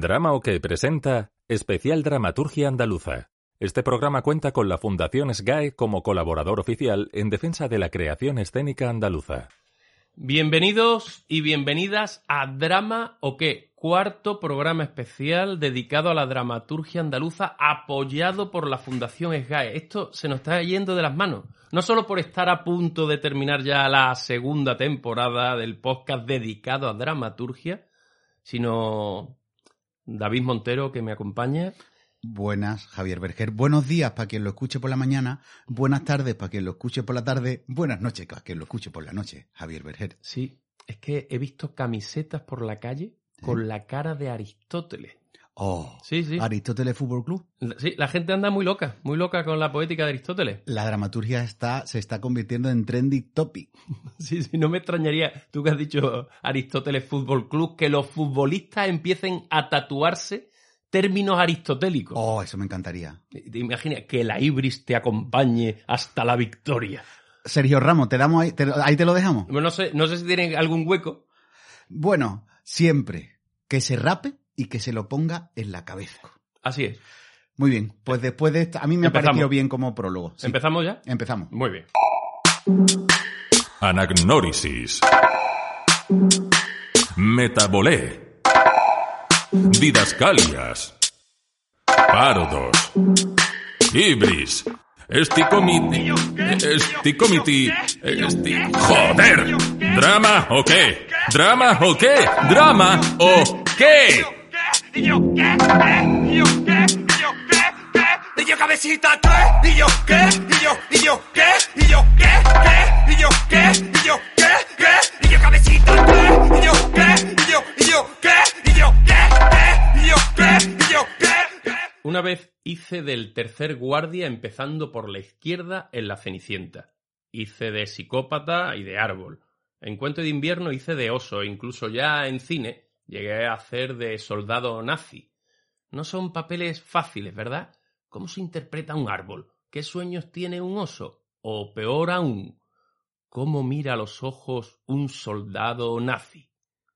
Drama o que presenta Especial Dramaturgia Andaluza. Este programa cuenta con la Fundación SGAE como colaborador oficial en defensa de la creación escénica andaluza. Bienvenidos y bienvenidas a Drama o qué, cuarto programa especial dedicado a la dramaturgia andaluza apoyado por la Fundación SGAE. Esto se nos está yendo de las manos, no solo por estar a punto de terminar ya la segunda temporada del podcast dedicado a dramaturgia, sino David Montero que me acompaña. Buenas, Javier Berger. Buenos días para quien lo escuche por la mañana. Buenas tardes para quien lo escuche por la tarde. Buenas noches para quien lo escuche por la noche, Javier Berger. Sí, es que he visto camisetas por la calle con la cara de Aristóteles. Oh, Sí, sí. Aristóteles Fútbol Club. Sí, la gente anda muy loca, muy loca con la poética de Aristóteles. La dramaturgia está, se está convirtiendo en trending topic. Sí, sí, no me extrañaría, tú que has dicho Aristóteles Fútbol Club, que los futbolistas empiecen a tatuarse términos aristotélicos. Oh, eso me encantaría. Te imaginas que la ibris te acompañe hasta la victoria. Sergio Ramos, te damos ahí, te- ahí te lo dejamos. Bueno, no sé, no sé si tienen algún hueco. Bueno, siempre que se rape y que se lo ponga en la cabeza. Así es. Muy bien, pues después de esta, a mí me ha Empezamos. parecido bien como prólogo. Sí, ¿Empezamos ya? Empezamos. Muy bien. Anagnórisis. Metabolé. Didascalias. Parodos. Ibris. Esticomiti. Esticomiti. Esti... ¡Joder! ¿Drama o qué? ¿Drama o qué? ¿Drama o qué? Una vez hice del tercer guardia empezando por la izquierda en la Cenicienta. Hice de psicópata y de árbol. En Cuento de invierno hice de oso, e incluso ya en cine llegué a hacer de soldado nazi. No son papeles fáciles, ¿verdad? ¿Cómo se interpreta un árbol? ¿Qué sueños tiene un oso? O peor aún, ¿cómo mira a los ojos un soldado nazi?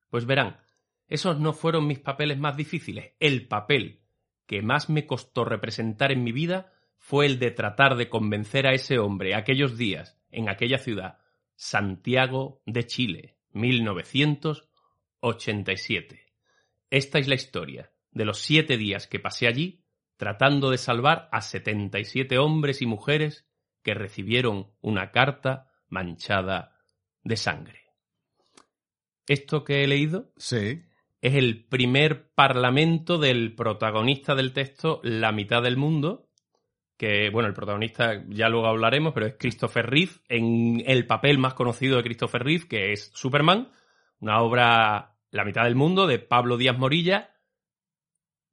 Pues verán, esos no fueron mis papeles más difíciles. El papel que más me costó representar en mi vida fue el de tratar de convencer a ese hombre aquellos días, en aquella ciudad, Santiago de Chile, 1987. Esta es la historia de los siete días que pasé allí tratando de salvar a 77 hombres y mujeres que recibieron una carta manchada de sangre. Esto que he leído Sí. es el primer parlamento del protagonista del texto La mitad del mundo, que, bueno, el protagonista ya luego hablaremos, pero es Christopher Reeve, en el papel más conocido de Christopher Reeve, que es Superman, una obra La mitad del mundo de Pablo Díaz Morilla,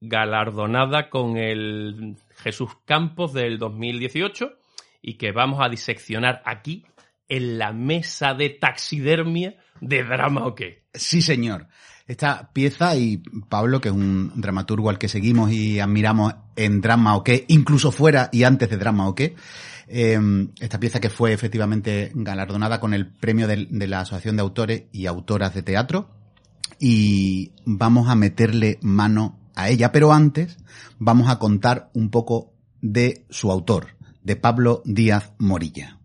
galardonada con el Jesús Campos del 2018 y que vamos a diseccionar aquí en la mesa de taxidermia de Drama o qué. Sí, señor. Esta pieza, y Pablo, que es un dramaturgo al que seguimos y admiramos en drama o qué, incluso fuera y antes de drama o qué, eh, esta pieza que fue efectivamente galardonada con el premio del- de, la Asociación de Autores y Autoras de Teatro, y vamos a meterle mano a ella, pero antes vamos a contar un poco de su autor, de Pablo Díaz Morilla.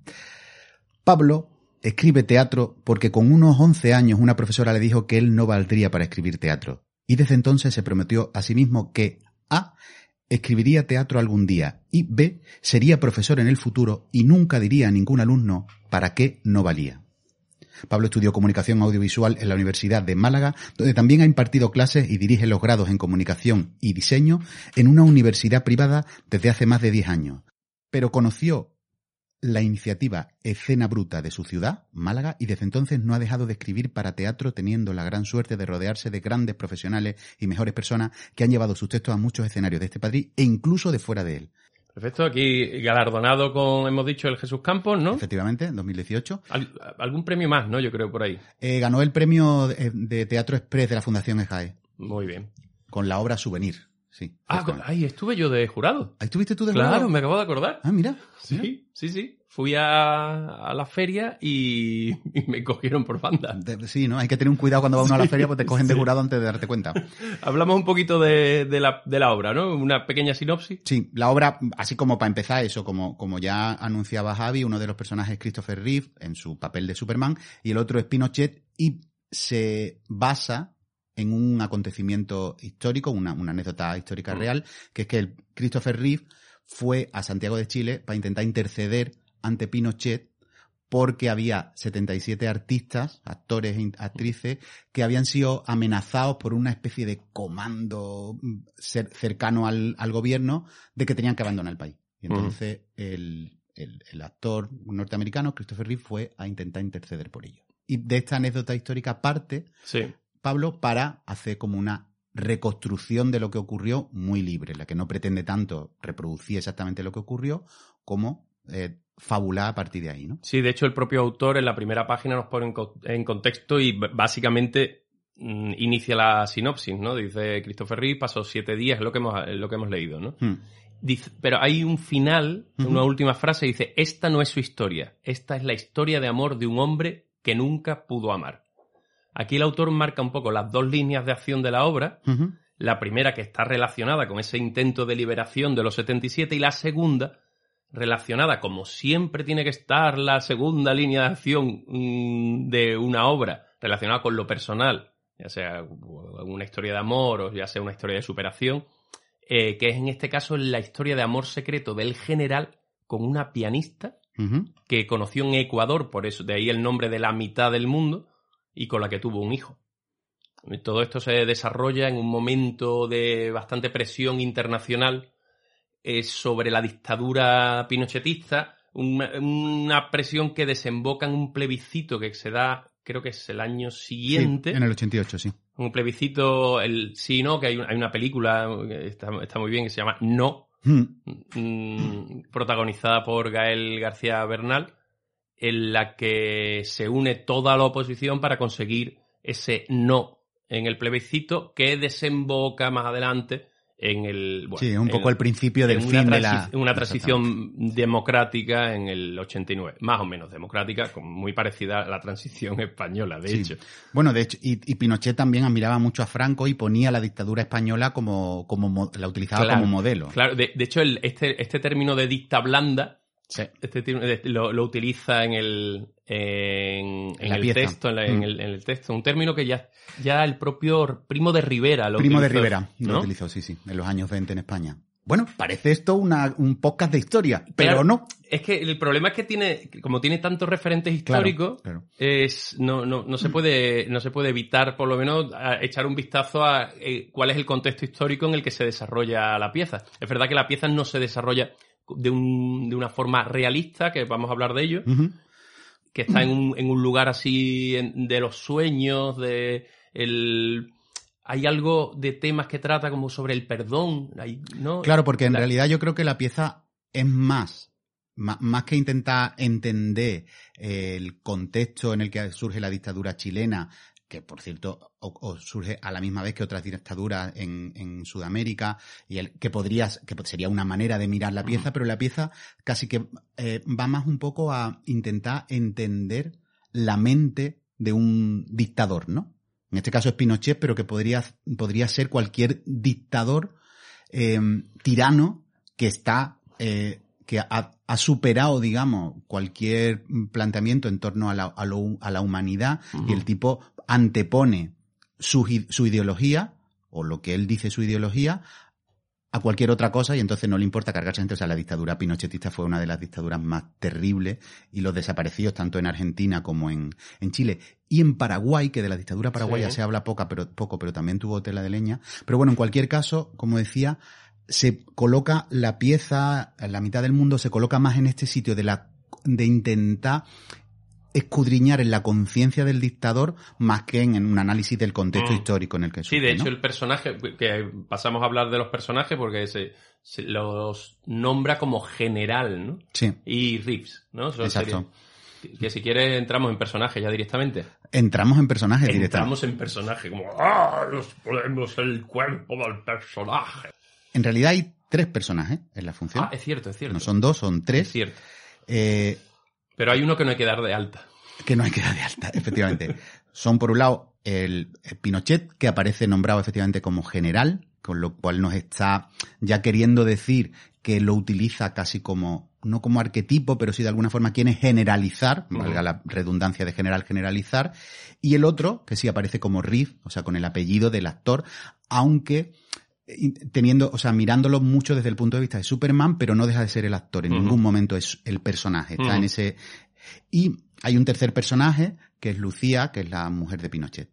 Pablo escribe teatro porque con unos 11 años una profesora le dijo que él no valdría para escribir teatro. Y desde entonces se prometió a sí mismo que A. escribiría teatro algún día y B. sería profesor en el futuro y nunca diría a ningún alumno para qué no valía. Pablo estudió comunicación audiovisual en la Universidad de Málaga, donde también ha impartido clases y dirige los grados en comunicación y diseño en una universidad privada desde hace más de 10 años. Pero conoció la iniciativa Escena Bruta de su ciudad, Málaga, y desde entonces no ha dejado de escribir para teatro, teniendo la gran suerte de rodearse de grandes profesionales y mejores personas que han llevado sus textos a muchos escenarios de este país e incluso de fuera de él. Perfecto, aquí galardonado con, hemos dicho, el Jesús Campos, ¿no? Efectivamente, en 2018. Al- algún premio más, ¿no? Yo creo por ahí. Eh, ganó el premio de, de Teatro Express de la Fundación EJAE Muy bien. con la obra Souvenir. Sí. Ah, con- ahí estuve yo de jurado. ¿Ahí estuviste tú de Claro, jurado? me acabo de acordar. Ah, mira. Sí, sí, sí. Fui a, a la feria y, y me cogieron por banda. De- sí, ¿no? Hay que tener un cuidado cuando va uno a la feria, pues te cogen de jurado antes de darte cuenta. Hablamos un poquito de, de la, de la obra, ¿no? Una pequeña sinopsis. Sí, la obra, así como para empezar eso, como, como ya anunciaba Javi, uno de los personajes es Christopher Reeve en su papel de Superman y el otro es Pinochet y se basa en un acontecimiento histórico, una, una anécdota histórica Mm. real, que es que el Christopher Reeve fue a Santiago de Chile para intentar interceder ante Pinochet porque había 77 artistas, actores e actrices, que habían sido amenazados por una especie de comando mm, cer- cercano al, al gobierno de que tenían que abandonar el país. Y entonces el, el- el actor norteamericano, Christopher Reeve, fue a intentar interceder por ello. Y de esta anécdota histórica parte Sí. Pablo para hacer como una reconstrucción de lo que ocurrió muy libre, la que no pretende tanto reproducir exactamente lo que ocurrió como eh, fabular a partir de ahí, ¿no? Sí, de hecho el propio autor en la primera página nos pone en, co- en contexto y básicamente mm, inicia la sinopsis, ¿no? Dice Christopher Reeve pasó siete días, es lo que hemos, lo que hemos leído, ¿no? Hmm. Dice- pero hay un final, una última frase, dice, esta no es su historia, esta es la historia de amor de un hombre que nunca pudo amar. Aquí el autor marca un poco las dos líneas de acción de la obra, la primera que está relacionada con ese intento de liberación de los 77 y la segunda relacionada, como siempre tiene que estar la segunda línea de acción mm, de una obra, relacionada con lo personal, ya sea una historia de amor o ya sea una historia de superación, eh, que es en este caso la historia de amor secreto del general con una pianista que conoció en Ecuador, por eso de ahí el nombre de la mitad del mundo, y con la que tuvo un hijo. Todo esto se desarrolla en un momento de bastante presión internacional eh, sobre la dictadura pinochetista, una, una presión que desemboca en un plebiscito que se da, creo que es el año siguiente. Sí, en el 88, sí. Un plebiscito, el sí no, que hay, hay una película que está, está muy bien que se llama No, Hmm. mm, protagonizada por Gael García Bernal, en la que se une toda la oposición para conseguir ese no en el plebiscito que desemboca más adelante en el... bueno, Sí, un en- poco el principio del fin de la... Una transición democrática en el 89, más o menos democrática, muy parecida a la transición española, de Sí. hecho. Bueno, de hecho, y, y Pinochet también admiraba mucho a Franco y ponía la dictadura española como, como mo- la utilizaba Claro, como modelo. Claro, de, de hecho, el- este, este término de dicta blanda Sí. este término de- lo, lo utiliza en el en, el pieza. texto en, la- en Mm. el, en el texto un término que ya ya el propio primo de Rivera lo Primo de Rivera lo utilizó, sí, sí, en los años 20 en España. Bueno, parece esto una, un podcast de historia, pero Claro. no. es que el problema es que tiene como tiene tantos referentes Claro, históricos claro. es no, no, no se puede no se puede evitar por lo menos a echar un vistazo a eh, cuál es el contexto histórico en el que se desarrolla la pieza es verdad que la pieza no se desarrolla de, un, de una forma realista que vamos a hablar de ello que está en un, en un lugar así en- de los sueños, de el hay algo de temas que trata como sobre el perdón, ¿no? Claro, porque en La- realidad yo creo que la pieza es más, más, que intentar entender el contexto en el que surge la dictadura chilena, que por cierto o- o surge a la misma vez que otras dictaduras en, en Sudamérica, y el, que podrías, que sería una manera de mirar la pieza, pero la pieza casi que eh, va más un poco a intentar entender la mente de un dictador, ¿no? En este caso es Pinochet, pero que podría, podría ser cualquier dictador eh, tirano que está, eh, que ha, ha superado, digamos, cualquier planteamiento en torno a la, a lo- a la humanidad y el tipo antepone su, su ideología, o lo que él dice su ideología, a cualquier otra cosa y entonces no le importa cargarse gente. O sea, la dictadura pinochetista fue una de las dictaduras más terribles y los desaparecidos tanto en Argentina como en, en Chile y en Paraguay, que de la dictadura paraguaya Sí. se habla poca, pero, poco, pero también tuvo tela de leña. Pero bueno, en cualquier caso, como decía, se coloca la pieza, la mitad del mundo se coloca más en este sitio de la de intentar escudriñar en la conciencia del dictador más que en, en un análisis del contexto Mm. histórico en el que Sí, surge, de hecho ¿no? el personaje, que pasamos a hablar de los personajes porque se, se los nombra como general, ¿no? Sí, Y Reeves, ¿no? Exacto. Que si quieres entramos en personaje ya directamente. Entramos en personajes directamente. Entramos en personaje, como ¡Ah! Nos ponemos el cuerpo del personaje. En realidad hay tres personajes en la función. Ah, es cierto, es cierto. no son dos, son Es tres. cierto. Eh, Pero hay uno que no hay que dar de alta. que no hay que dar de alta, efectivamente. Son, por un lado, el, el Pinochet, que aparece nombrado efectivamente como general, con lo cual nos está ya queriendo decir que lo utiliza casi como, no como arquetipo, pero sí de alguna forma quiere generalizar, valga la redundancia de general, generalizar. Y el otro, que sí aparece como Riff, o sea, con el apellido del actor, aunque teniendo, o sea, mirándolo mucho desde el punto de vista de Superman, pero no deja de ser el actor. En ningún momento es el personaje. Está en ese. Y hay un tercer personaje, que es Lucía, que es la mujer de Pinochet.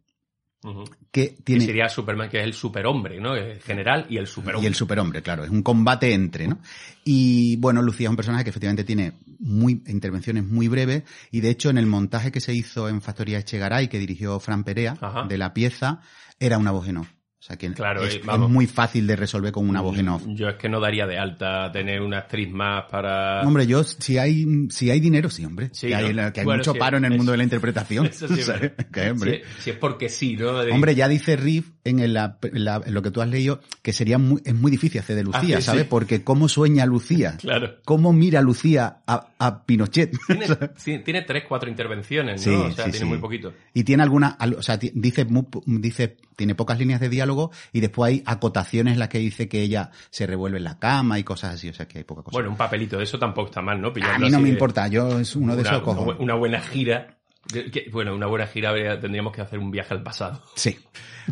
Que Que tiene. sería Superman, que es el superhombre, ¿no? El general y el superhombre. Y el superhombre, claro. Es un combate entre, ¿no? Y bueno, Lucía es un personaje que efectivamente tiene muy, intervenciones muy breves. Y de hecho, en el montaje que se hizo en Factoría Echegaray, que dirigió Fran Perea, Ajá. de la pieza, era una voz en off. Sea que Claro, es, muy fácil de resolver con una voz en off. Yo es que no daría de alta tener una actriz más para... Hombre, yo, si hay, si hay dinero, sí, hombre. Sí, que hay, ¿no? que hay Bueno, mucho paro en el mundo de la interpretación. Eso sí, hombre. Si, si es porque sí, ¿no? De- Hombre, ya dice Riff en, el- la- la- en lo que tú has leído que sería muy, es muy difícil hacer de Lucía, Ah, sí, ¿sabes? Porque cómo sueña Lucía, Claro. cómo mira Lucía a, a Pinochet. Tiene, tres, cuatro intervenciones, ¿no? O sea, tiene muy poquito. Y tiene alguna, al- o sea, dice, muy dice, tiene pocas líneas de diálogo y después hay acotaciones en las que dice que ella se revuelve en la cama y cosas así, o sea que hay poca cosa. Bueno, un papelito de eso tampoco está mal, ¿no? a mí no me de- importa, yo es uno de una, esos cojo. una bu- una buena gira. de- que- bueno, una buena gira tendríamos que hacer un viaje al pasado. Sí.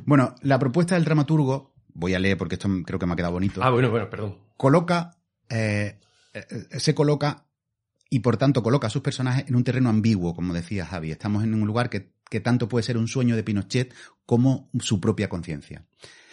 Bueno, la propuesta del dramaturgo, voy a leer porque esto creo que me ha quedado bonito. Ah, bueno, bueno, perdón. coloca, eh, eh, se coloca y por tanto coloca a sus personajes en un terreno ambiguo, como decía Javi. Estamos en un lugar que, que tanto puede ser un sueño de Pinochet como su propia conciencia.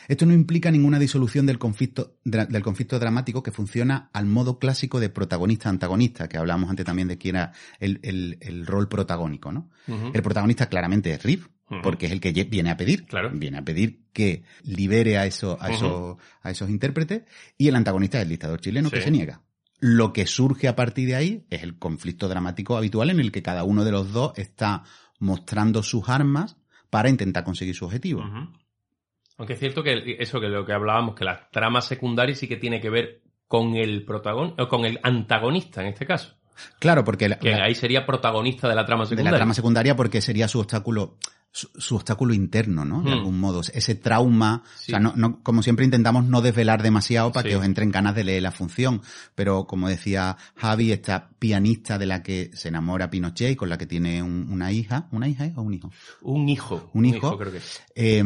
Esto no implica ninguna disolución del conflicto, del conflicto dramático que funciona al modo clásico de protagonista-antagonista, que hablábamos antes también de quién era el, el- el rol protagónico, ¿no? El protagonista claramente es Riff, Ujú. porque es el que viene a pedir. Claro. Viene a pedir que libere a, eso, a, esos, a esos intérpretes. Y el antagonista es el dictador chileno que se niega. Lo que surge a partir de ahí es el conflicto dramático habitual en el que cada uno de los dos está mostrando sus armas para intentar conseguir su objetivo. Aunque es cierto que eso que lo que hablábamos, que la trama secundaria sí que tiene que ver con el protagonista, con el antagonista en este caso. Claro, porque la- Que la- ahí sería protagonista de la trama de secundaria. la trama secundaria porque sería su obstáculo su, su obstáculo interno, ¿no? De Hmm. algún modo. Ese trauma. Sí. O sea, no, no, como siempre intentamos no desvelar demasiado para Sí. que os entren ganas de leer la función. Pero como decía Javi, esta pianista de la que se enamora Pinochet y con la que tiene un- una hija. ¿Una hija eh, o un hijo? Un hijo. Un hijo. creo que es. eh,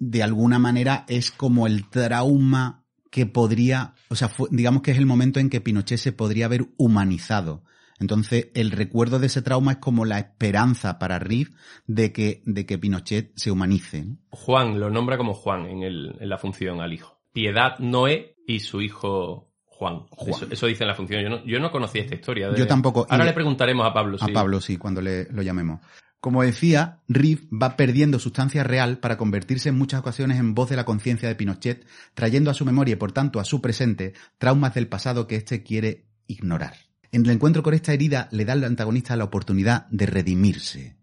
de alguna manera es como el trauma que podría, o sea, fue- digamos que es el momento en que Pinochet se podría haber humanizado. Entonces, el recuerdo de ese trauma es como la esperanza para Riff de que, de que Pinochet se humanice. ¿no? Juan, lo nombra como Juan en, el, en la función al hijo. Piedad Noé y su hijo Juan. Juan. Eso, eso dice en la función. Yo no, yo no conocía esta historia. de- Yo tampoco. Ahora le preguntaremos a Pablo. A sí. Pablo, sí, cuando le, lo llamemos. Como decía, Riff va perdiendo sustancia real para convertirse en muchas ocasiones en voz de la conciencia de Pinochet, trayendo a su memoria y por tanto a su presente traumas del pasado que éste quiere ignorar. En el encuentro con esta herida le da al antagonista la oportunidad de redimirse.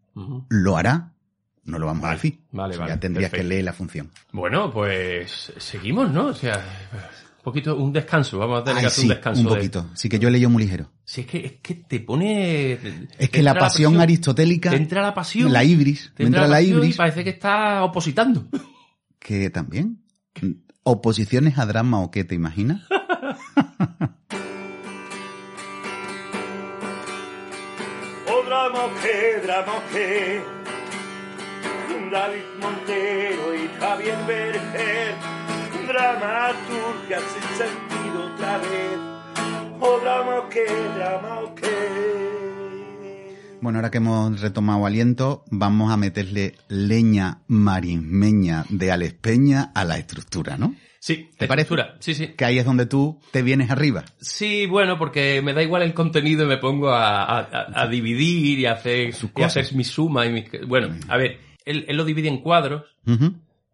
¿Lo hará? No lo vamos a decir. vale, vale, Ya tendrías perfecto. que leer la función. Bueno, pues seguimos, ¿no? O sea, un poquito, un descanso. Vamos a tener Ay, que hacer sí, un descanso. un de- poquito. Sí que yo he leído muy ligero. Sí, es que, es que te pone... Es que la pasión aristotélica, Te entra la pasión. la ibris, te entra la pasión y ibris, parece que está opositando. que también. Oposiciones a drama o qué, ¿te imaginas? Oh drama que, drama que David Montero y Javier Berger. Dramaturgia sin sentido otra vez. Oh drama que, drama que Bueno, ahora que hemos retomado aliento, vamos a meterle leña marismeña de Alex Peña a la estructura, ¿no? Sí, ¿Te parece? Sí, sí. Que ahí es donde tú te vienes arriba. Sí, bueno, porque me da igual el contenido y me pongo a, a- a- a dividir y a hacer, Sus y cosas. hacer mi suma y mis... Bueno, a ver, él, él lo divide en cuadros,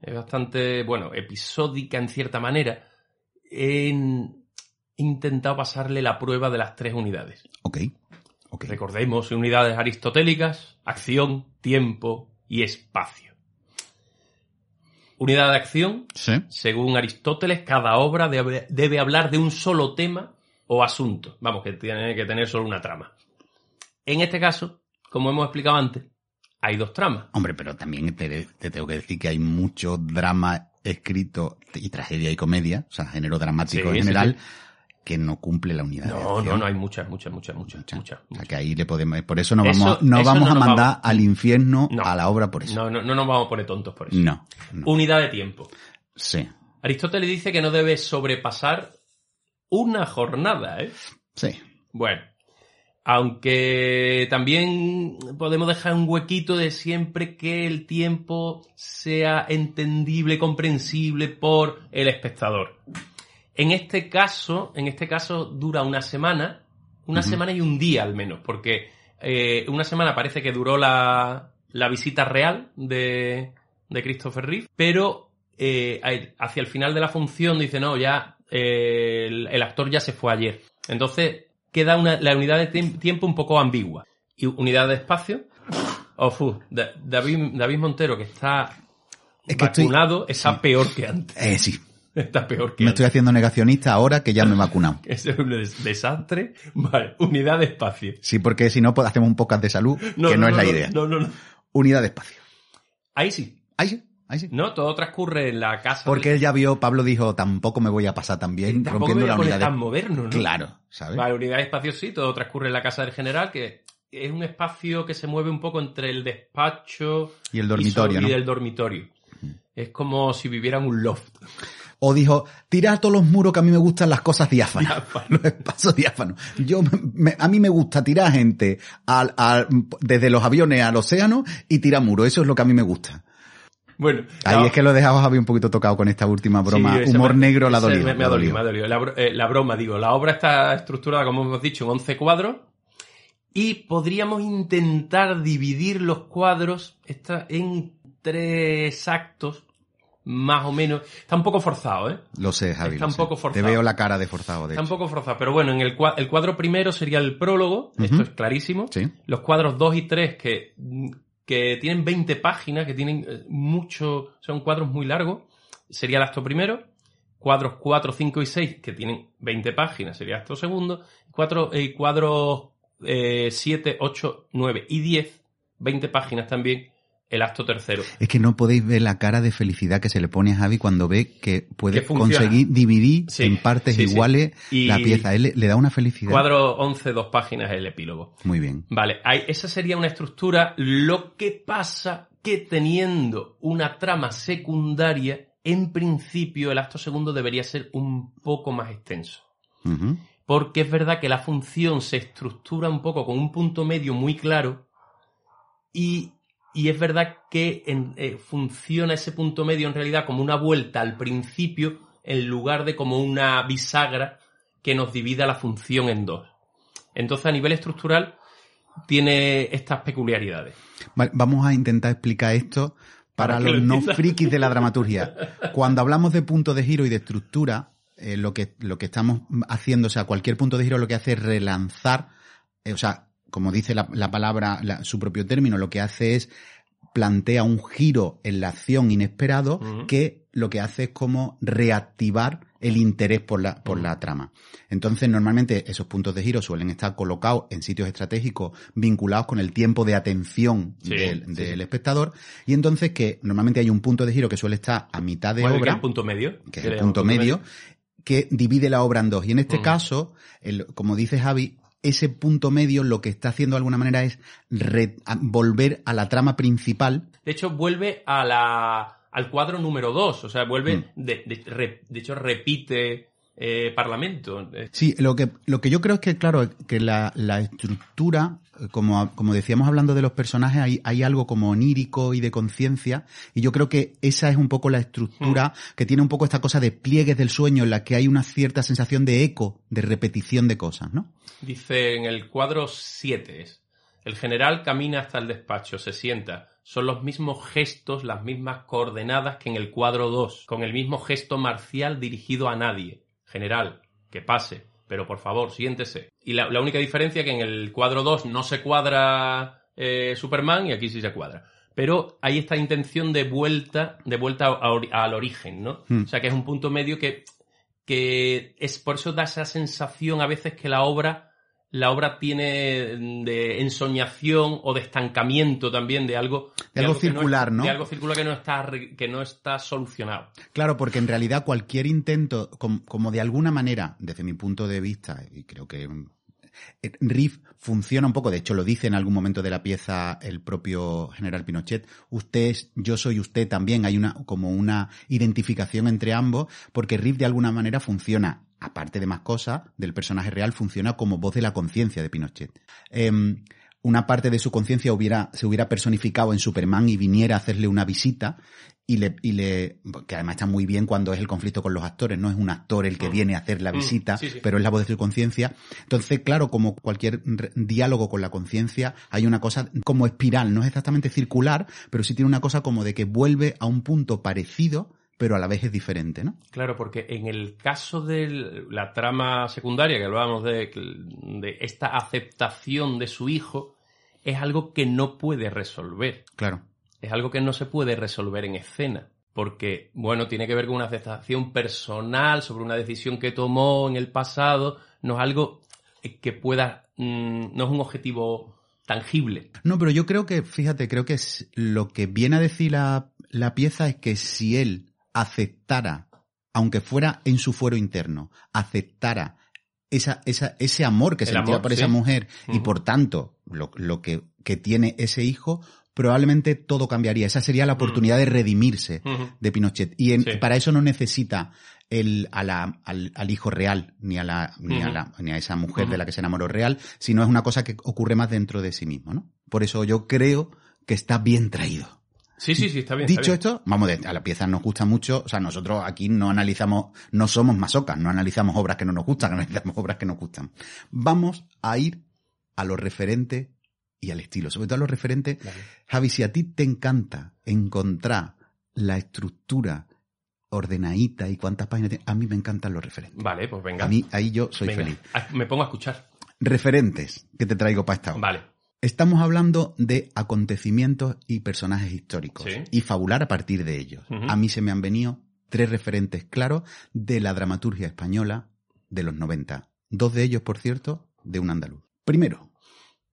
es bastante, bueno, episódica en cierta manera. En- He intentado pasarle la prueba de las tres unidades. Ok. Ok. Recordemos unidades aristotélicas, acción, tiempo y espacio. Unidad de acción, Sí. según Aristóteles, cada obra debe, debe hablar de un solo tema o asunto. Vamos, que tiene que tener solo una trama. En este caso, como hemos explicado antes, hay dos tramas. Hombre, pero también te, te tengo que decir que hay mucho drama escrito y tragedia y comedia, o sea, género dramático Sí, en sí, general, que no cumple la unidad. de No, no, no, hay muchas, muchas, muchas, muchas, Mucha. muchas. O sea, que ahí le podemos, por eso no Eso- vamos, no eso vamos no a mandar vamos. al infierno No. a la obra por eso. No, no, no nos vamos a poner tontos por eso. No. no. Unidad de tiempo. Sí. Aristóteles dice que no debe sobrepasar una jornada, ¿eh? Sí. Bueno, aunque también podemos dejar un huequito de siempre que el tiempo sea entendible, comprensible por el espectador. En este caso, en este caso dura una semana, una semana y un día al menos, porque eh, una semana parece que duró la, la visita real de, de Christopher Reeve, pero eh, hacia el final de la función dice, no, ya eh, el, el actor ya se fue ayer. Entonces queda una, la unidad de tiemp- tiempo un poco ambigua. Y unidad de espacio, oh, fu, Da- David, David Montero, que está Es que estoy- vacunado, está peor que antes. Eh, sí. Está peor que Me antes. estoy haciendo negacionista ahora que ya me he vacunado. Es un des- desastre. Vale, unidad de espacio. Sí, porque si no, pues hacemos un podcast de salud, que no, es la idea. No, no, no. Unidad de espacio. Ahí sí. Ahí sí, ahí sí. No, todo transcurre en la casa. Porque él ya vio, Pablo dijo, tampoco me voy a pasar tan bien Tampoco rompiendo me voy la a poner unidad tan de... moderno, ¿no? Claro, ¿sabes? Vale, unidad de espacio sí, todo transcurre en la casa del general, que es un espacio que se mueve un poco entre el despacho Y el dormitorio, y, ¿no? y el dormitorio. Es como si viviera en un loft. O dijo, tira a todos los muros que a mí me gustan las cosas diáfanas. Espacios diáfanos. Yo, me- a mí me gusta tirar gente al, al- desde los aviones al océano y tirar muros. Eso es lo que a mí me gusta. Bueno, Ahí es que lo dejaba Javi un poquito tocado con esta última broma. Sí, Humor me- negro la dolido. Me, me la ha dolido, dolido. me ha dolido. La, eh, la broma, digo, la obra está estructurada, como hemos dicho, en 11 cuadros y podríamos intentar dividir los cuadros esta- en tres actos, más o menos. Está un poco forzado, ¿eh? Lo sé, Javi. Está un sé. poco Te forzado. veo la cara de forzado, de Está un hecho. poco forzado, pero bueno, en el, cua- el cuadro primero sería el prólogo, esto Ujú. es clarísimo. Sí. Los cuadros 2 y 3 que, que tienen 20 páginas, que tienen eh, mucho, son cuadros muy largos, sería el acto primero. Cuadros 4, 5 y 6 que tienen 20 páginas, sería el acto segundo. Cuatro, eh, cuadros eh, 7, 8, 9 y 10, 20 páginas también, el acto tercero. Es que no podéis ver la cara de felicidad que se le pone a Javi cuando ve que puede Que conseguir dividir Sí, en partes sí, sí. iguales Y- la pieza. Él le, le da una felicidad. Cuadro 11, dos páginas, el epílogo. Muy bien. Vale, hay- esa sería una estructura. Lo que pasa que teniendo una trama secundaria, en principio el acto segundo debería ser un poco más extenso. Porque es verdad que la función se estructura un poco con un punto medio muy claro y, y es verdad que en- eh, funciona ese punto medio en realidad como una vuelta al principio en lugar de como una bisagra que nos divida la función en dos. Entonces a nivel estructural tiene estas peculiaridades. Vale, vamos a intentar explicar esto para los lo no frikis de la dramaturgia. Cuando hablamos de punto de giro y de estructura, eh, lo, que, lo que estamos haciendo, o sea, cualquier punto de giro lo que hace es relanzar, eh, o sea, como dice la, la palabra, la- su propio término, lo que hace es plantea un giro en la acción inesperado que lo que hace es como reactivar el interés por la, por la trama. Entonces, normalmente esos puntos de giro suelen estar colocados en sitios estratégicos vinculados con el tiempo de atención Sí, del, sí, del sí. espectador. Y entonces que normalmente hay un punto de giro que suele estar a mitad de ¿Cuál es obra, el punto medio? que es el punto medio, que divide la obra en dos. Y en este caso, el- como dice Javi, ese punto medio lo que está haciendo de alguna manera es a- volver a la trama principal. De hecho, vuelve a la, al cuadro número 2. O sea, vuelve, Mm. de, de- re- de hecho, repite eh, Parlamento. Eh, Sí, lo que, lo que yo creo es que, claro, que la, la estructura, eh, como, como decíamos hablando de los personajes, hay, hay algo como onírico y de conciencia, y yo creo que esa es un poco la estructura que tiene un poco esta cosa de pliegues del sueño en la que hay una cierta sensación de eco, de repetición de cosas, ¿no? Dice en el cuadro 7 es, el general camina hasta el despacho, se sienta. Son los mismos gestos, las mismas coordenadas que en el cuadro 2, con el mismo gesto marcial dirigido a nadie. General, que pase. pero por favor, siéntese. Y la, la única diferencia es que en el cuadro 2 no se cuadra eh, Superman y aquí sí se cuadra. Pero hay esta intención de vuelta, de vuelta a- a ori- al origen, ¿no? Hmm. O sea que es un punto medio que, que es por eso da esa sensación a veces que la obra la obra tiene de ensoñación o de estancamiento también de algo De algo no circular, es- ¿no? de algo circular que no está que no está solucionado Claro, porque en realidad cualquier intento, com- como, de alguna manera, desde mi punto de vista, y creo que mm, eh, Riff funciona un poco, de hecho lo dice en algún momento de la pieza el propio general Pinochet, usted es, yo soy usted también, hay una, como una identificación entre ambos, porque Riff de alguna manera funciona, aparte de más cosas, del personaje real, funciona como voz de la conciencia de Pinochet. Em, una parte de su conciencia hubiera, se hubiera personificado en Superman y viniera a hacerle una visita y le, y le, que además está muy bien cuando es el conflicto con los actores, no es un actor el que Mm. viene a hacer la Mm, visita, sí, sí. pero es la voz de su conciencia. Entonces, claro, como cualquier diálogo con la conciencia, hay una cosa como espiral, no es exactamente circular, pero sí tiene una cosa como de que vuelve a un punto parecido, pero a la vez es diferente, ¿no? Claro, porque en el caso de la trama secundaria que hablábamos de, de esta aceptación de su hijo, es algo que no puede resolver. Claro. Es algo que no se puede resolver en escena. Porque, bueno, tiene que ver con una aceptación personal sobre una decisión que tomó en el pasado. No es algo que pueda. mm, no es un objetivo tangible. No, pero yo creo que, fíjate, creo que es, lo que viene a decir la, la pieza es que si él aceptara, aunque fuera en su fuero interno, aceptara esa, esa, ese amor que El sentía amor, por sí. esa mujer y por tanto lo, lo que, que tiene ese hijo, probablemente todo cambiaría. Esa sería la oportunidad de redimirse de Pinochet. Y en- Sí. para eso no necesita el, a la- al, al hijo real, ni a, la, ni, a la, ni a esa mujer de la que se enamoró real, sino es una cosa que ocurre más dentro de sí mismo, ¿no? Por eso yo creo que está bien traído. Sí, sí, sí, está bien. está Dicho bien. esto, vamos, de- a la pieza nos gusta mucho, o sea, nosotros aquí no analizamos, no somos masocas, no analizamos obras que no nos gustan, analizamos obras que nos gustan. Vamos a ir a lo referente y al estilo, sobre todo a lo referente Vale. Javi, si a ti te encanta encontrar la estructura ordenadita y cuántas páginas tiene, a mí me encantan los referentes. Vale, pues venga. A mí, ahí yo soy Venga. feliz. Me pongo a escuchar. Referentes que te traigo para esta obra. Vale. Estamos hablando de acontecimientos y personajes históricos Sí. y fabular a partir de ellos. A mí se me han venido tres referentes claros de la dramaturgia española de los 90. Dos de ellos, por cierto, de un andaluz. Primero,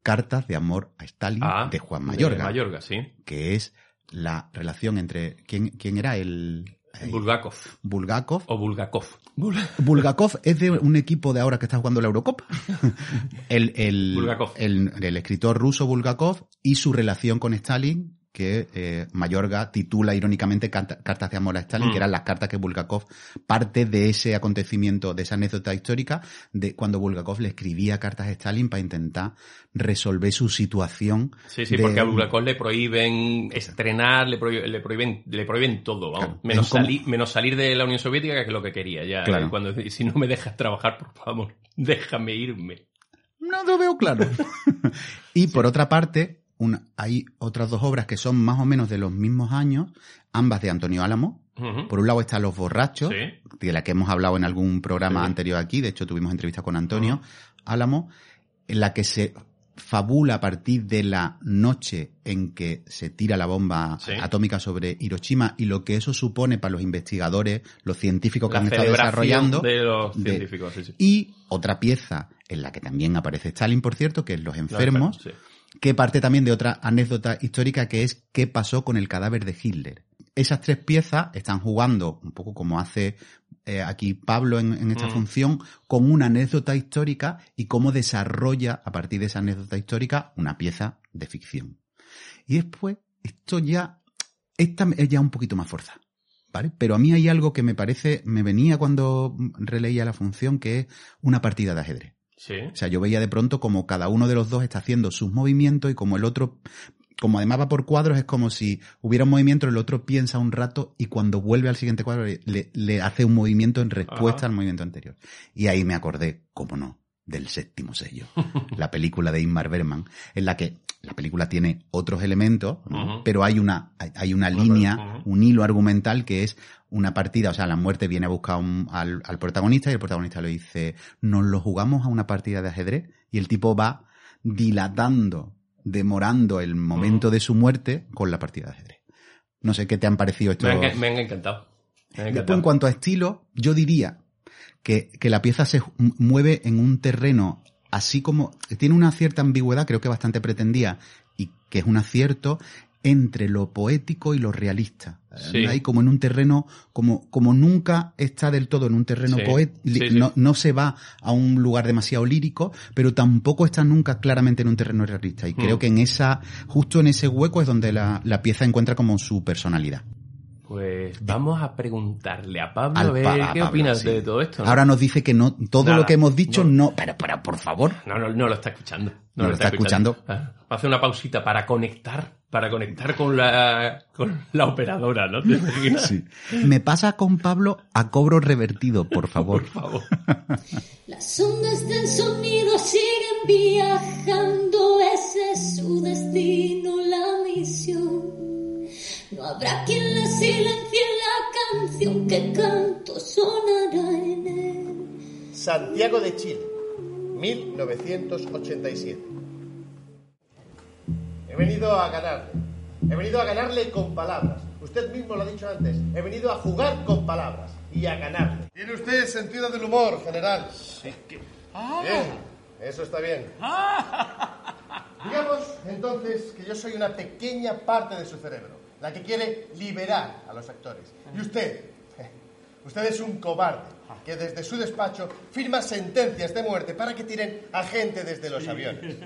Cartas de amor a Stalin Ah, de Juan Mayorga, de Mayorga, sí. que es la relación entre quién, quién era el eh, Bulgakov. Bulgakov. O Bulgakov. Bulgakov es de un equipo de ahora que está jugando la Eurocopa. el, el, el, el escritor ruso Bulgakov y su relación con Stalin, que eh, Mayorga titula irónicamente Carta- Cartas de amor a Stalin, Mm. que eran las cartas que Bulgakov, parte de ese acontecimiento, de esa anécdota histórica, de cuando Bulgakov le escribía cartas a Stalin para intentar resolver su situación. Sí, sí, de- porque a Bulgakov le prohíben estrenar, le prohíben, le prohíben, le prohíben todo, vamos. Claro, menos, como- salir, menos salir de la Unión Soviética, que es lo que quería ya. Claro. Y Cuando, si no me dejas trabajar, por favor, déjame irme. No lo veo claro. y por otra parte, una- hay otras dos obras que son más o menos de los mismos años, ambas de Antonio Álamo. Por un lado está Los Borrachos, Sí. de la que hemos hablado en algún programa Sí. anterior aquí, de hecho tuvimos entrevista con Antonio Álamo, en la que se fabula a partir de la noche en que se tira la bomba Sí. atómica sobre Hiroshima y lo que eso supone para los investigadores, los científicos que La han estado desarrollando. de los de- científicos, sí, sí. Y otra pieza en la que también aparece Stalin, por cierto, que es Los Enfermos. Que parte también de otra anécdota histórica que es qué pasó con el cadáver de Hitler. Esas tres piezas están jugando, un poco como hace eh, aquí Pablo en, en esta Mm. función, con una anécdota histórica y cómo desarrolla a partir de esa anécdota histórica una pieza de ficción. Y después, esto ya, esta es ya un poquito más forzada. ¿Vale? Pero a mí hay algo que me parece, me venía cuando releía la función, que es una partida de ajedrez. Sí. O sea, yo veía de pronto como cada uno de los dos está haciendo sus movimientos y como el otro, como además va por cuadros, es como si hubiera un movimiento, el otro piensa un rato y cuando vuelve al siguiente cuadro le, le hace un movimiento en respuesta Ajá. al movimiento anterior. Y ahí me acordé, cómo no, del séptimo sello, la película de Ingmar Bergman, en la que la película tiene otros elementos, pero hay una, hay- una línea, un hilo argumental que es una partida, o sea, la muerte viene a buscar un- al, al protagonista y el protagonista le dice, nos lo jugamos a una partida de ajedrez y el tipo va dilatando, demorando el momento de su muerte con la partida de ajedrez. No sé qué te han parecido estos... Me han, me han encantado. Me han Después, encantado. en cuanto a estilo, yo diría que, que la pieza se mueve en un terreno así como tiene una cierta ambigüedad, creo que bastante pretendía, y que es un acierto entre lo poético y lo realista. Sí. Ahí como en un terreno, como, como nunca está del todo en un terreno Sí, poético, sí. no, no se va a un lugar demasiado lírico, pero tampoco está nunca claramente en un terreno realista. Y creo Mm. que en esa, justo en ese hueco es donde la, la pieza encuentra como su personalidad. Pues vamos a preguntarle a Pablo Al a ver a qué Pablo, opinas sí. de todo esto. ¿no? Ahora nos dice que no, todo Nada, lo que hemos dicho no. no, pero, pero por favor. No, no, no lo está escuchando. No lo está Ah, Hace una pausita para conectar, para conectar con la, con la operadora, ¿no? ¿Te imaginas? Me pasa con Pablo a cobro revertido, por favor. Por favor. Las ondas del sonido siguen viajando, ese es su destino, la misión. No habrá quien la silencie la canción que canto sonará en él. Santiago de Chile, 1987. He venido a ganarle. He venido a ganarle con palabras. Usted mismo lo ha dicho antes. He venido a jugar con palabras y a ganarle. ¿Tiene usted sentido del humor, general? Bien, eso está bien. Digamos entonces que yo soy una pequeña parte de su cerebro, la que quiere liberar a los actores. Y usted, usted es un cobarde que desde su despacho firma sentencias de muerte para que tiren a gente desde los aviones.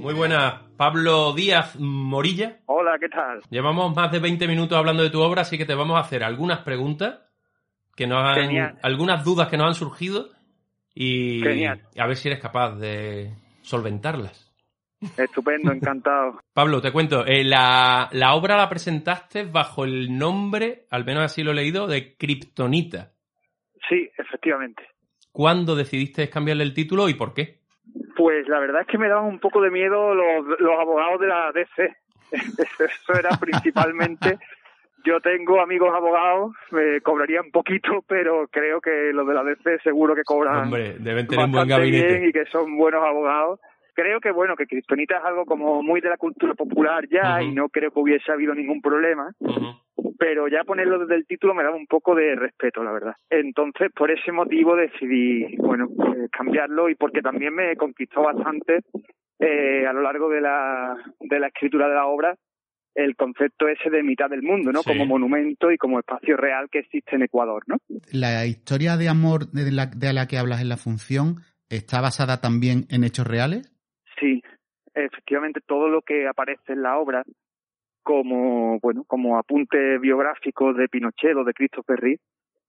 Muy buena, Pablo Díaz Morilla. Hola, ¿qué tal? Llevamos más de 20 minutos hablando de tu obra, así que te vamos a hacer algunas preguntas, que nos han, Genial. algunas dudas que nos han surgido y Genial. a ver si eres capaz de solventarlas. Estupendo, encantado. Pablo, te cuento, eh, la, la obra la presentaste bajo el nombre, al menos así lo he leído, de Kryptonita. Sí, efectivamente. ¿Cuándo decidiste cambiarle el título y por qué? Pues la verdad es que me daban un poco de miedo los, los abogados de la DC. Eso era principalmente. Yo tengo amigos abogados, me cobrarían poquito, pero creo que los de la DC seguro que cobran Hombre, deben tener un buen bastante bien gabinete. y que son buenos abogados. Creo que bueno, que Cristonita es algo como muy de la cultura popular ya y no creo que hubiese habido ningún problema. Pero ya ponerlo desde el título me daba un poco de respeto, la verdad. Entonces, por ese motivo decidí, bueno, eh, cambiarlo y porque también me conquistó bastante eh, a lo largo de la, de la escritura de la obra el concepto ese de mitad del mundo, ¿no? Sí. Como monumento y como espacio real que existe en Ecuador, ¿no? La historia de amor de la, de la que hablas en la función está basada también en hechos reales. Efectivamente todo lo que aparece en la obra como bueno como apuntes biográficos de Pinochet o de Christopher Reeve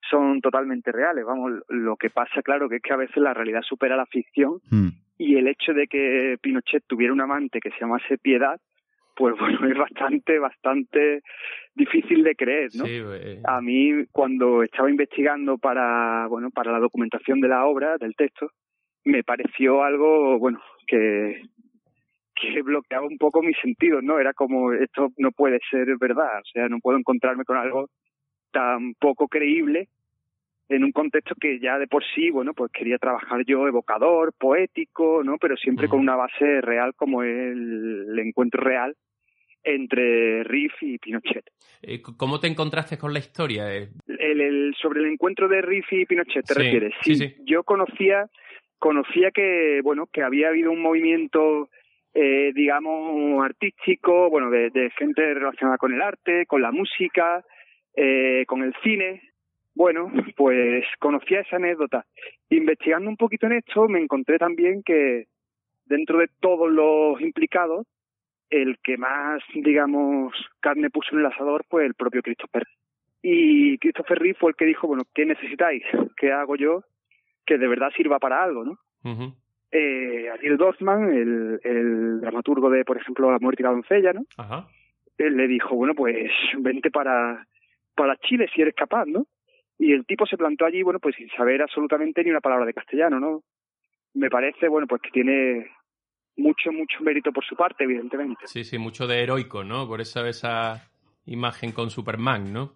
son totalmente reales. Vamos, lo que pasa, claro, que es que a veces la realidad supera la ficción Hmm. y el hecho de que Pinochet tuviera un amante que se llamase Piedad, pues bueno, es bastante, bastante difícil de creer, ¿no? Sí, eh, A mí, cuando estaba investigando para, bueno, para la documentación de la obra, del texto, me pareció algo, bueno, que, que bloqueaba un poco mis sentidos, ¿no? Era como, esto no puede ser verdad, o sea, no puedo encontrarme con algo tan poco creíble en un contexto que ya de por sí, bueno, pues quería trabajar yo evocador, poético, ¿no? Pero siempre con una base real como el, encuentro real entre Riff y Pinochet. eh, ¿Cómo te encontraste con la historia? Eh, El, el- sobre el encuentro de Riff y Pinochet, ¿te Sí, refieres? sí, sí. Yo conocía, conocía que, bueno, que había habido un movimiento, eh, digamos, artístico, bueno, de, gente relacionada con el arte, con la música, eh, con el cine. Bueno, pues conocía esa anécdota. Investigando un poquito en esto, me encontré también que dentro de todos los implicados, el que más, digamos, carne puso en el asador fue el propio Christopher. Y Christopher Reeve fue el que dijo, bueno, ¿qué necesitáis? ¿Qué hago yo que de verdad sirva para algo, no? Eh, Ariel Dorfman, el, el dramaturgo de, por ejemplo, La muerte y la doncella, ¿no? Ajá. Él le dijo, bueno, pues vente para, para Chile si eres capaz, ¿no? y el tipo se plantó allí, bueno, pues sin saber absolutamente ni una palabra de castellano, ¿no? Me parece, bueno, pues que tiene mucho, mucho mérito por su parte, evidentemente. Sí, sí, mucho de heroico, ¿no? Por eso esa imagen con Superman, ¿no?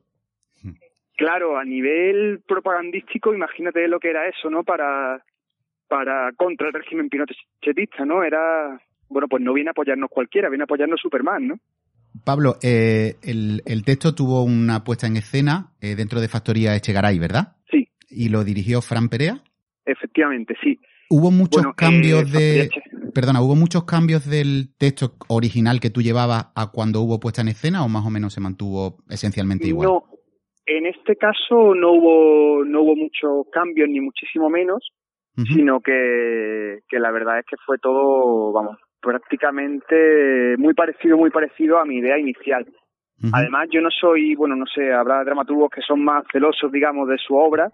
Claro, a nivel propagandístico, imagínate lo que era eso, ¿no? Para, para contra el régimen pinochetista, ¿no? Era, bueno, pues no viene a apoyarnos cualquiera, viene a apoyarnos Superman, ¿no? Pablo, eh, el, el, texto tuvo una puesta en escena eh, dentro de Factoría Echegaray, ¿verdad? Sí. ¿Y lo dirigió Fran Perea? Efectivamente, sí. ¿Hubo muchos Bueno, cambios eh, de... Perdona, ¿hubo muchos cambios del texto original que tú llevabas a cuando hubo puesta en escena o más o menos se mantuvo esencialmente igual? No, en este caso no hubo no hubo muchos cambios ni muchísimo menos, Sino que, que la verdad es que fue todo, vamos, prácticamente muy parecido, muy parecido a mi idea inicial. Además, yo no soy, bueno, no sé, habrá dramaturgos que son más celosos, digamos, de su obra.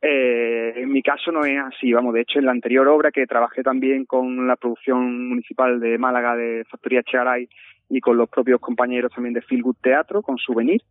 Eh, en mi caso no es así, vamos, de hecho en la anterior obra que trabajé también con la producción municipal de Málaga de Factoría Chegaray y con los propios compañeros también de Good Teatro, con Souvenir,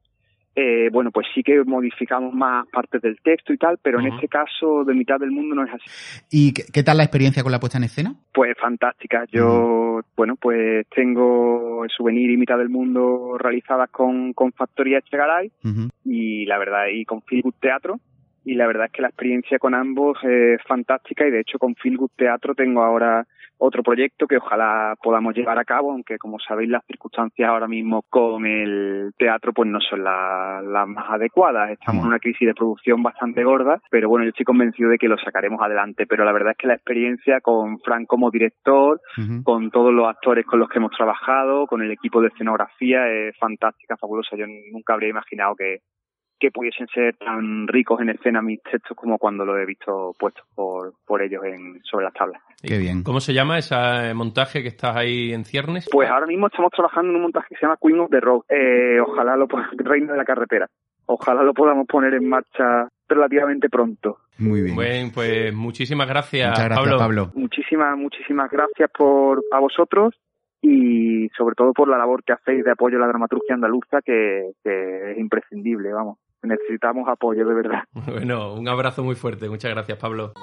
eh, bueno, pues sí que modificamos más partes del texto y tal, pero en este caso de mitad del mundo no es así. ¿Y qué, qué tal la experiencia con la puesta en escena? Pues fantástica. Yo, bueno, pues tengo el souvenir y mitad del mundo realizadas con, con Factoría Echegaray Ujú. y la verdad, y con Good Teatro. Y la verdad es que la experiencia con ambos es fantástica y de hecho con Feel Good Teatro tengo ahora otro proyecto que ojalá podamos llevar a cabo, aunque como sabéis las circunstancias ahora mismo con el teatro pues no son la- las más adecuadas. Estamos en una crisis de producción bastante gorda, pero bueno, yo estoy convencido de que lo sacaremos adelante. Pero la verdad es que la experiencia con Frank como director, con todos los actores con los que hemos trabajado, con el equipo de escenografía, es fantástica, fabulosa. Yo nunca habría imaginado que, que pudiesen ser tan ricos en escena mis textos como cuando lo he visto puestos por, por ellos en, sobre las tablas. Qué bien. ¿Cómo se llama ese montaje que estás ahí en ciernes? Pues ahora mismo estamos trabajando en un montaje que se llama Queen of the Road. Eh, ojalá lo Reina de la Carretera. Ojalá lo podamos poner en marcha relativamente pronto. Muy bien. Bueno, pues muchísimas gracias, Muchas gracias, Pablo. Pablo. Muchísimas, muchísimas gracias por a vosotros y sobre todo por la labor que hacéis de apoyo a la dramaturgia andaluza que, que es imprescindible, vamos. Necesitamos apoyo de verdad. Bueno, un abrazo muy fuerte. Muchas gracias, Pablo.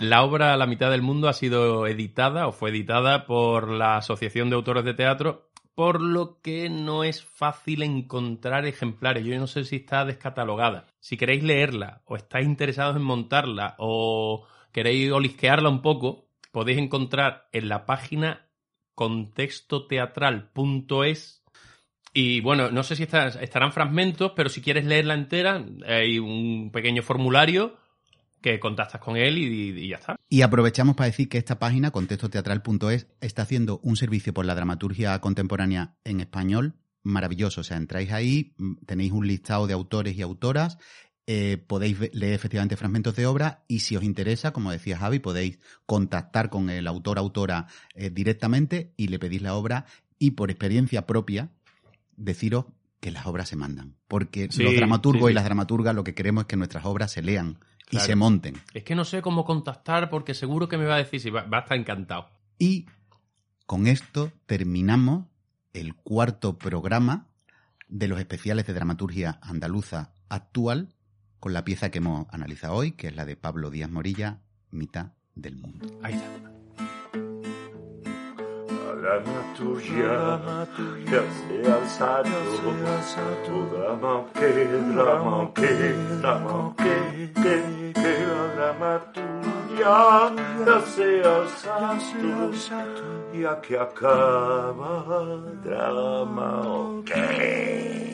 La obra La mitad del mundo ha sido editada o fue editada por la Asociación de Autores de Teatro, por lo que no es fácil encontrar ejemplares. Yo no sé si está descatalogada. Si queréis leerla o estáis interesados en montarla o queréis olisquearla un poco, podéis encontrar en la página contextoteatral.es y bueno, no sé si está- estarán fragmentos, pero si quieres leerla entera, hay un pequeño formulario que contactas con él y, y ya está. Y aprovechamos para decir que esta página, contextoteatral.es, está haciendo un servicio por la dramaturgia contemporánea en español maravilloso. O sea, entráis ahí, mm, tenéis un listado de autores y autoras, eh, podéis leer efectivamente fragmentos de obra y si os interesa, como decía Javi, podéis contactar con el autor autora eh, directamente y le pedís la obra y por experiencia propia deciros que las obras se mandan. Porque Sí, los dramaturgos sí, sí. y las dramaturgas lo que queremos es que nuestras obras se lean y Claro. se monten. Es que no sé cómo contactar porque seguro que me va a decir si va, va a estar encantado. Y con esto terminamos el cuarto programa de los especiales de dramaturgia andaluza actual con la pieza que hemos analizado hoy, que es la de Pablo Díaz Morilla, Mitad del Mundo. Ahí está. Dramaturgia, che sei alzato, tu drama che, drama che, drama che, che, che dramaturgia, che sei alzato, e a che acaba, drama che.